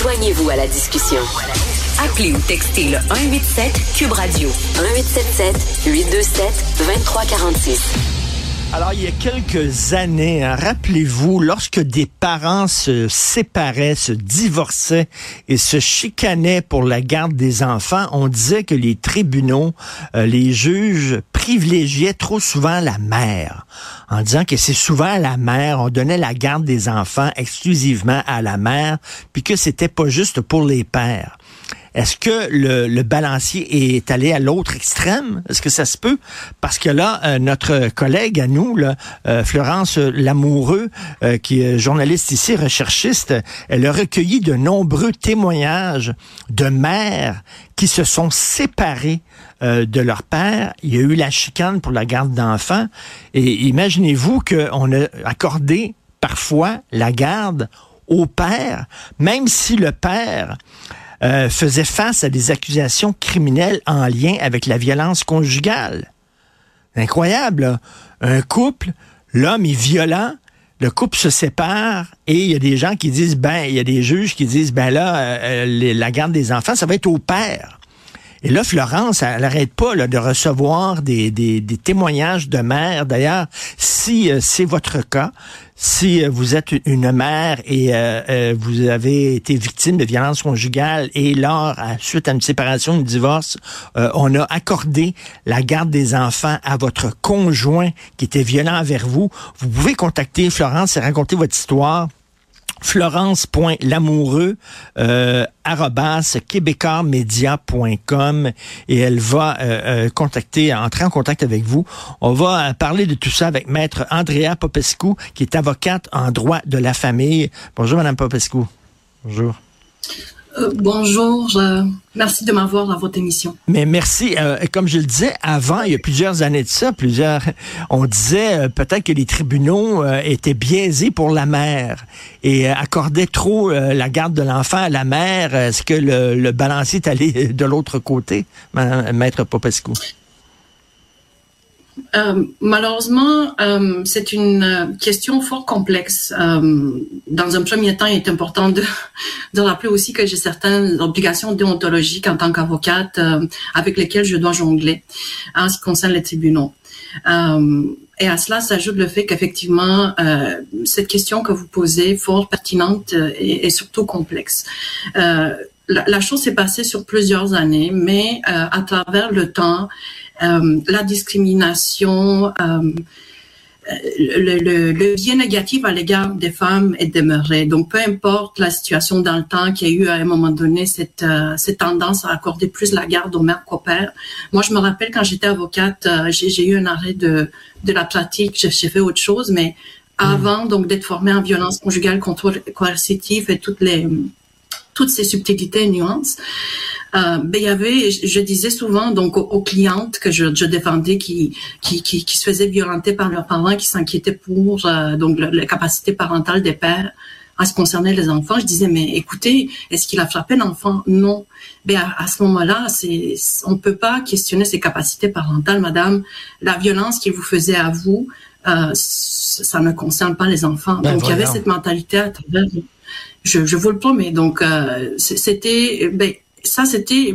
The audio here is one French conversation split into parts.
Joignez-vous à la discussion. Appelez ou textez le 187 Cube Radio 1877 827 2346. Alors, il y a quelques années, hein, rappelez-vous, lorsque des parents se séparaient, se divorçaient et se chicanaient pour la garde des enfants, on disait que les tribunaux, euh, les juges privilégiaient trop souvent la mère, en disant que c'est souvent la mère, on donnait la garde des enfants exclusivement à la mère, puis que c'était pas juste pour les pères. Est-ce que le, balancier est allé à l'autre extrême? Est-ce que ça se peut? Parce que là, euh, notre collègue à nous, là, euh, Florence Lamoureux, euh, qui est journaliste ici, recherchiste, elle a recueilli de nombreux témoignages de mères qui se sont séparées de leur père. Il y a eu la chicane pour la garde d'enfants. Et imaginez-vous qu'on a accordé parfois la garde au père, même si le père euh, faisait face à des accusations criminelles en lien avec la violence conjugale. Incroyable, Un couple, l'homme est violent, le couple se sépare et il y a des gens qui disent, ben, il y a des juges qui disent, ben là, euh, euh, la garde des enfants, ça va être au père. Et là, Florence, elle n'arrête pas de recevoir des, des, témoignages de mères. D'ailleurs, si c'est votre cas, si euh, vous êtes une mère et euh, euh, vous avez été victime de violences conjugales et lors, suite à une séparation, une divorce, on a accordé la garde des enfants à votre conjoint qui était violent envers vous, vous pouvez contacter Florence et raconter votre histoire florence.lamoureux euh, et elle va euh, euh, contacter, entrer en contact avec vous. On va euh, parler de tout ça avec maître Andrea Popescu, qui est avocate en droit de la famille. Bonjour, Madame Popescu. Bonjour. Euh, bonjour, merci de m'avoir dans votre émission. Mais merci. Euh, comme je le disais avant, il y a plusieurs années de ça, plusieurs, on disait euh, peut-être que les tribunaux étaient biaisés pour la mère et accordaient trop la garde de l'enfant à la mère. Est-ce que le, le, balancier est allé de l'autre côté, maître Popescu? Euh, malheureusement, euh, c'est une euh, question fort complexe. dans un premier temps, il est important de, rappeler aussi que j'ai certaines obligations déontologiques en tant qu'avocate avec lesquelles je dois jongler en ce qui concerne les tribunaux. et à cela s'ajoute le fait qu'effectivement, cette question que vous posez, fort pertinente et, surtout complexe. La, chose s'est passée sur plusieurs années, mais à travers le temps, la discrimination, euh, le, le, le, biais négatif à l'égard des femmes est demeuré. Donc, peu importe la situation dans le temps qu'il y a eu à un moment donné cette, euh, cette tendance à accorder plus la garde aux mères qu'aux pères. Moi, je me rappelle quand j'étais avocate, j'ai eu un arrêt de, de la pratique. J'ai fait autre chose, mais mm. avant donc d'être formée en violence conjugale contre coercitive et toutes les toutes ces subtilités et nuances, euh, ben, il y avait, je, disais souvent donc aux, clientes que je, je défendais qui, qui, qui, qui, se faisaient violenter par leurs parents, qui s'inquiétaient pour euh, donc la, capacité parentale des pères en ce concernait les enfants. Je disais mais écoutez, est-ce qu'il a frappé l'enfant? Non. Ben à, ce moment-là, c'est on peut pas questionner ses capacités parentales, madame. La violence qu'il vous faisait à vous, euh, ça ne concerne pas les enfants. Ben, donc il y avait cette mentalité à travers. Je, je vous le promets. Donc euh, c'était ben, ça, c'était,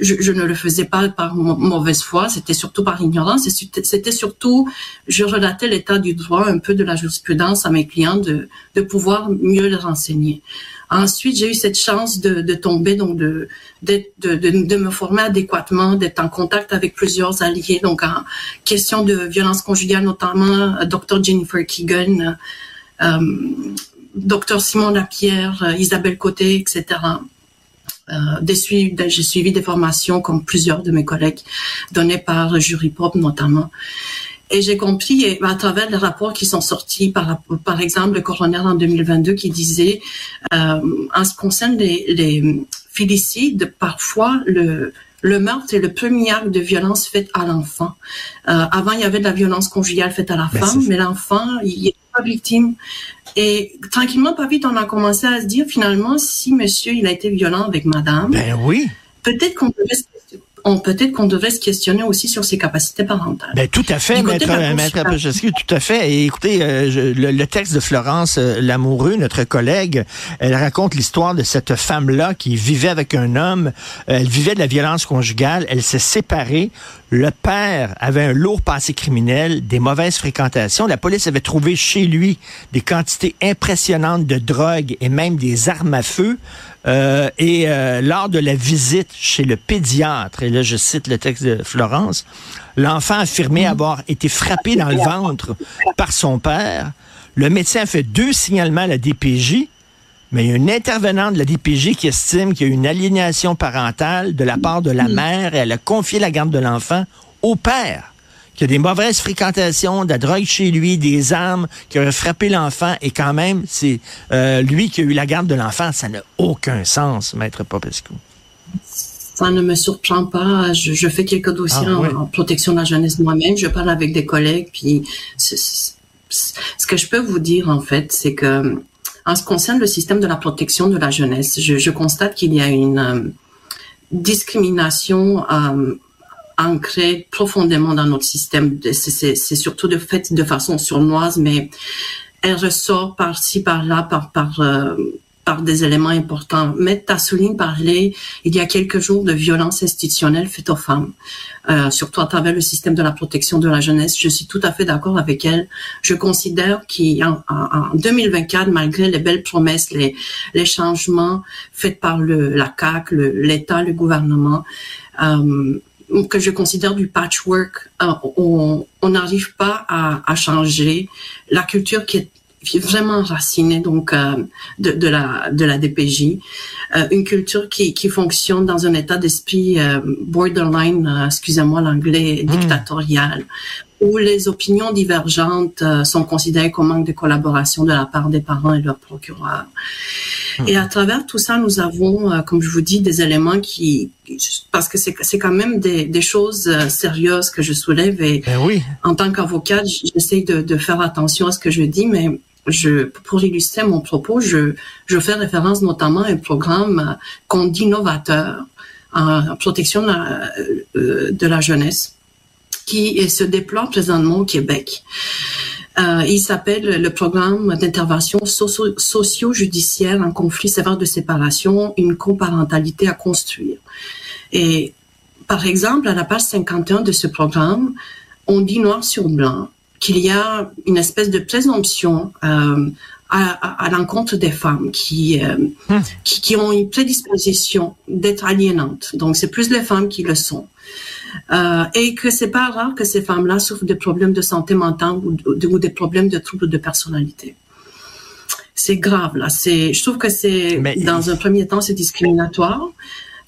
je, ne le faisais pas par mauvaise foi, c'était surtout par ignorance, c'était surtout, je relatais l'état du droit, un peu de la jurisprudence à mes clients, de, pouvoir mieux les renseigner. Ensuite, j'ai eu cette chance de, tomber, donc de, de, me former adéquatement, d'être en contact avec plusieurs alliés, donc en question de violence conjugale, notamment euh, Dr. Jennifer Keegan, euh, Dr. Simon Lapierre, euh, Isabelle Côté, etc. Euh, j'ai suivi des formations comme plusieurs de mes collègues données par Jury Pop notamment. Et j'ai compris à travers les rapports qui sont sortis, par, par exemple le coroner en 2022 qui disait, euh, en ce qui concerne les, les félicides, parfois le, le meurtre est le premier acte de violence faite à l'enfant. Euh, avant, il y avait de la violence conjugale faite à la ben, femme, mais l'enfant, il pas victime. Et tranquillement, pas vite, on a commencé à se dire finalement, si monsieur il a été violent avec madame, ben oui. peut-être qu'on devait peut-être qu'on devrait se questionner aussi sur ses capacités parentales. Ben, tout à fait, maître, maître tout à fait. Et écoutez, euh, le, texte de Florence euh, Lamoureux, notre collègue, elle raconte l'histoire de cette femme-là qui vivait avec un homme. Elle vivait de la violence conjugale. Elle s'est séparée. Le père avait un lourd passé criminel, des mauvaises fréquentations. La police avait trouvé chez lui des quantités impressionnantes de drogue et même des armes à feu. Euh, et euh, lors de la visite chez le pédiatre, et là je cite le texte de Florence, l'enfant affirmait avoir été frappé dans le ventre par son père. Le médecin a fait deux signalements à la DPJ, mais il y a une intervenante de la DPJ qui estime qu'il y a une aliénation parentale de la part de la mère et elle a confié la garde de l'enfant au père qu'il y a des mauvaises fréquentations, de la drogue chez lui, des armes, qui auraient frappé l'enfant, et quand même, c'est euh, lui qui a eu la garde de l'enfant. Ça n'a aucun sens, Maître Popescu. Ça ne me surprend pas. Je, fais quelques dossiers ah, en, protection de la jeunesse moi-même. Je parle avec des collègues, puis ce que je peux vous dire, en fait, c'est que en ce qui concerne le système de la protection de la jeunesse, je, constate qu'il y a une euh, discrimination euh, ancré profondément dans notre système. C'est surtout de fait de façon sournoise, mais elle ressort par-ci, par-là, par, euh, des éléments importants. Mais Tassoline parlait il y a quelques jours de violence institutionnelle faite aux femmes, euh, surtout à travers le système de la protection de la jeunesse. Je suis tout à fait d'accord avec elle. Je considère qu'en en 2024, malgré les belles promesses, les, changements faits par la CAC, l'État, le, gouvernement, euh, que je considère du patchwork. Euh, on n'arrive pas à, à, changer la culture qui est vraiment racinée donc euh, de, de, la de la DPJ, euh, une culture qui, qui fonctionne dans un état d'esprit borderline, excusez-moi l'anglais, hmm. dictatorial, où les opinions divergentes euh, sont considérées comme manque de collaboration de la part des parents et leurs procureurs. Hmm. Et à travers tout ça, nous avons, euh, comme je vous dis, des éléments qui, parce que c'est quand même des, des choses euh, sérieuses que je soulève et ben oui. en tant qu'avocate, j'essaie de, de faire attention à ce que je dis, mais je, pour illustrer mon propos, je, je fais référence notamment à un programme qu'on dit novateur en protection de la, de la jeunesse qui se déploie présentement au Québec. Euh, il s'appelle le programme d'intervention socio-judiciaire en conflit sévère de séparation, une coparentalité à construire. Et par exemple, à la page 51 de ce programme, on dit noir sur blanc qu'il y a une espèce de présomption euh, à, à, l'encontre des femmes qui, euh, hum. qui, qui ont une prédisposition d'être aliénantes. Donc c'est plus les femmes qui le sont. Euh, et que c'est pas rare que ces femmes-là souffrent de problèmes de santé mentale ou, ou des problèmes de troubles de personnalité. C'est grave là. C'est, je trouve que c'est dans un premier temps c'est discriminatoire.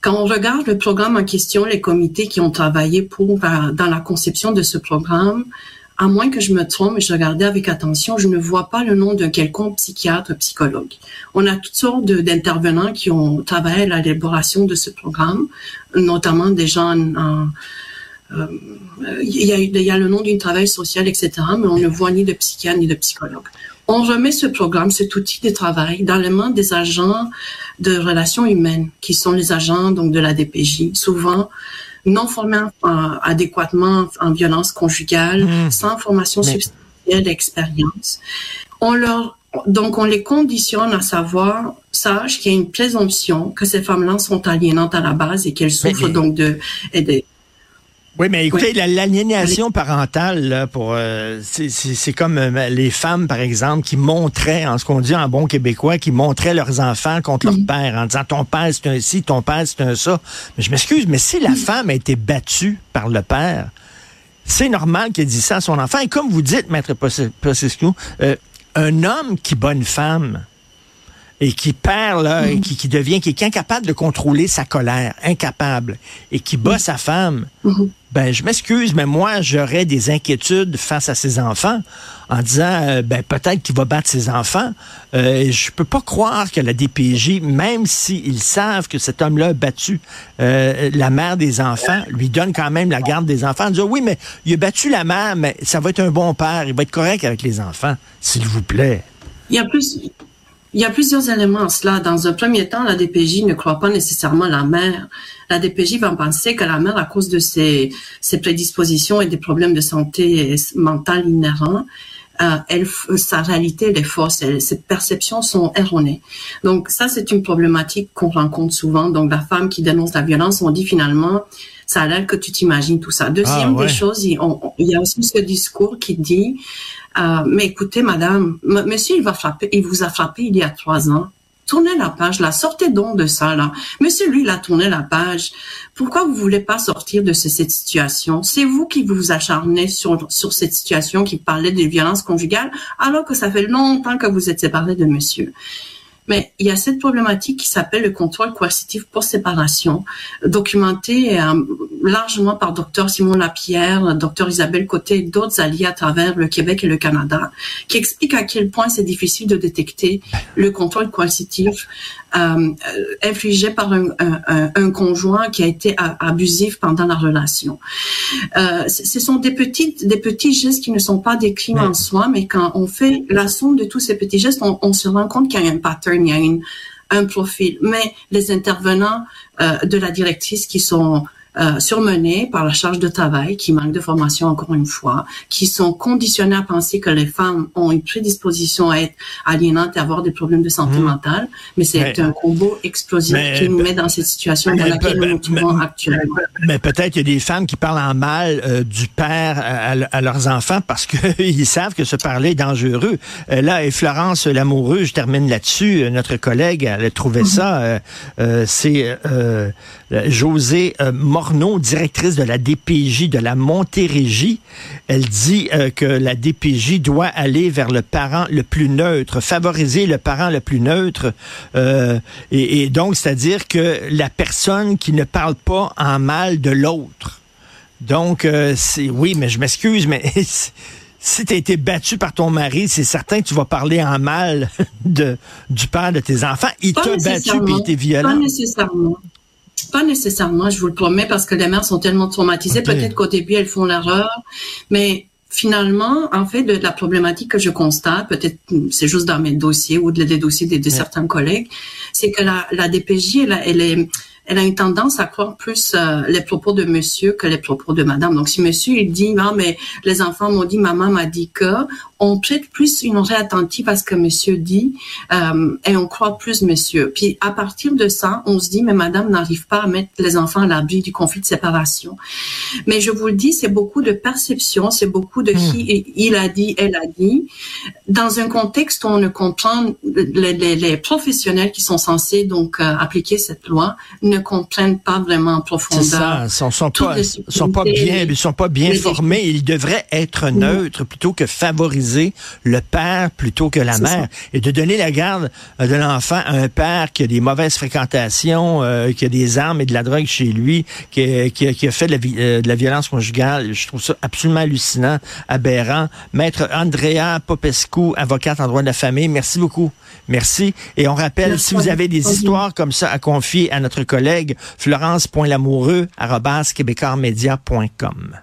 Quand on regarde le programme en question, les comités qui ont travaillé pour euh, dans la conception de ce programme, à moins que je me trompe, et je regardais avec attention, je ne vois pas le nom d'un quelconque psychiatre, psychologue. On a toutes sortes d'intervenants qui ont travaillé à l'élaboration de ce programme, notamment des gens en, euh, il, y a, il y a le nom d'une travail social, etc., mais on ne voit ni de psychiatre ni de psychologue. On remet ce programme, cet outil de travail, dans les mains des agents de relations humaines, qui sont les agents donc de la DPJ. Souvent, non formés adéquatement en violence conjugale, mmh. sans formation substantielle d'expérience. On leur donc, on les conditionne à savoir, sache qu'il y a une présomption que ces femmes-là sont aliénantes à la base et qu'elles souffrent donc de, de, oui, mais écoutez, l'aliénation parentale, là, pour euh, c'est comme euh, les femmes, par exemple, qui montraient, en ce qu'on dit en bon québécois, qui montraient leurs enfants contre leur père en disant ton père c'est un ci, ton père c'est un ça. Mais je m'excuse, mais si la femme a été battue par le père, c'est normal qu'elle dise ça à son enfant. Et comme vous dites, maître Possescu, euh, un homme qui bat une femme, et qui perd, là, et qui, qui, devient, qui est incapable de contrôler sa colère, incapable, et qui bat sa femme, ben, je m'excuse, mais moi, j'aurais des inquiétudes face à ses enfants en disant, euh, ben, peut-être qu'il va battre ses enfants. Euh, je peux pas croire que la DPJ, même s'ils savent que cet homme-là a battu euh, la mère des enfants, lui donne quand même la garde des enfants, en disant, oui, mais il a battu la mère, mais ça va être un bon père, il va être correct avec les enfants, s'il vous plaît. Il y a plus, Il y a plusieurs éléments à cela. Dans un premier temps, la DPJ ne croit pas nécessairement la mère. La DPJ va penser que la mère, à cause de ses, ses prédispositions et des problèmes de santé mentale inhérents, euh, elle, sa réalité elle est fausse, ses perceptions sont erronées. Donc ça, c'est une problématique qu'on rencontre souvent. Donc la femme qui dénonce la violence, on dit finalement, ça a l'air que tu t'imagines tout ça. Deuxième ah, des choses, il, il, y a aussi ce discours qui dit, euh, mais écoutez, madame, monsieur, il va frapper, il vous a frappé il y a trois ans. Tournez la page, là. Sortez donc de ça, là. Monsieur, lui, il a tourné la page. Pourquoi vous voulez pas sortir de cette situation? C'est vous qui vous acharnez sur, sur cette situation qui parlait de violence conjugale, alors que ça fait longtemps que vous êtes séparé de monsieur. Mais il y a cette problématique qui s'appelle le contrôle coercitif pour séparation, documenté euh, largement par Dr Simon Lapierre, Dr Isabelle Côté et d'autres alliés à travers le Québec et le Canada, qui explique à quel point c'est difficile de détecter le contrôle coercitif euh, infligé par un, un, un, conjoint qui a été abusif pendant la relation. Euh, ce sont des petites, des petits gestes qui ne sont pas des crimes en soi, mais quand on fait la somme de tous ces petits gestes, on, on se rend compte qu'il y a un pattern, il y a un profil. Mais les intervenants euh, de la directrice qui sont euh, surmenés par la charge de travail, qui manque de formation encore une fois, qui sont conditionnés à penser que les femmes ont une prédisposition à être aliénantes et avoir des problèmes de santé mmh. mentale, mais c'est un combo explosif qui nous met dans cette situation dans laquelle nous nous trouvons actuellement. Mais peut-être qu'il y a des femmes qui parlent en mal euh, du père à, leurs enfants parce qu'ils savent que ce parler est dangereux. Euh, là, et Florence Lamoureux, je termine là-dessus, notre collègue, elle a trouvé mmh. ça, c'est José Morneau, directrice de la DPJ de la Montérégie, elle dit euh, que la DPJ doit aller vers le parent le plus neutre, favoriser le parent le plus neutre. Euh, et, donc, c'est-à-dire que la personne qui ne parle pas en mal de l'autre. Donc, euh, c'est oui, mais je m'excuse, mais si tu as été battu par ton mari, c'est certain que tu vas parler en mal de, du père de tes enfants. Il t'a battu et il était violent. Pas nécessairement. Pas nécessairement, je vous le promets, parce que les mères sont tellement traumatisées. Peut-être qu'au début, elles font l'erreur, mais finalement, en fait, de, la problématique que je constate, peut-être c'est juste dans mes dossiers ou des dossiers de, certains collègues, c'est que la, la DPJ, elle, elle est elle a une tendance à croire plus euh, les propos de monsieur que les propos de madame. Donc, si monsieur, il dit, non, mais les enfants m'ont dit, maman m'a dit que, on prête plus une oreille attentive à ce que monsieur dit euh, et on croit plus monsieur. Puis, à partir de ça, on se dit, mais madame n'arrive pas à mettre les enfants à l'abri du conflit de séparation. Mais je vous le dis, c'est beaucoup de perception, c'est beaucoup de qui hmm. il a dit, elle a dit. Dans un contexte où on ne comprend, les, les, les professionnels qui sont censés donc euh, appliquer cette loi ne comprennent pas vraiment en profondeur. Ça, ils sont, sont pas, sont pas bien, ils sont pas bien formés. Ils devraient être neutres plutôt que favoriser le père plutôt que la mère et de donner la garde euh, de l'enfant à un père qui a des mauvaises fréquentations, euh, qui a des armes et de la drogue chez lui, qui, qui, qui a fait de la, euh, de la, violence conjugale. Je trouve ça absolument hallucinant, aberrant. Maître Andrea Popescu, avocate en droit de la famille, merci beaucoup. Merci. Et on rappelle, si vous avez des histoires comme ça à confier à notre collègue, florence.lamoureux, québécoismedia.com.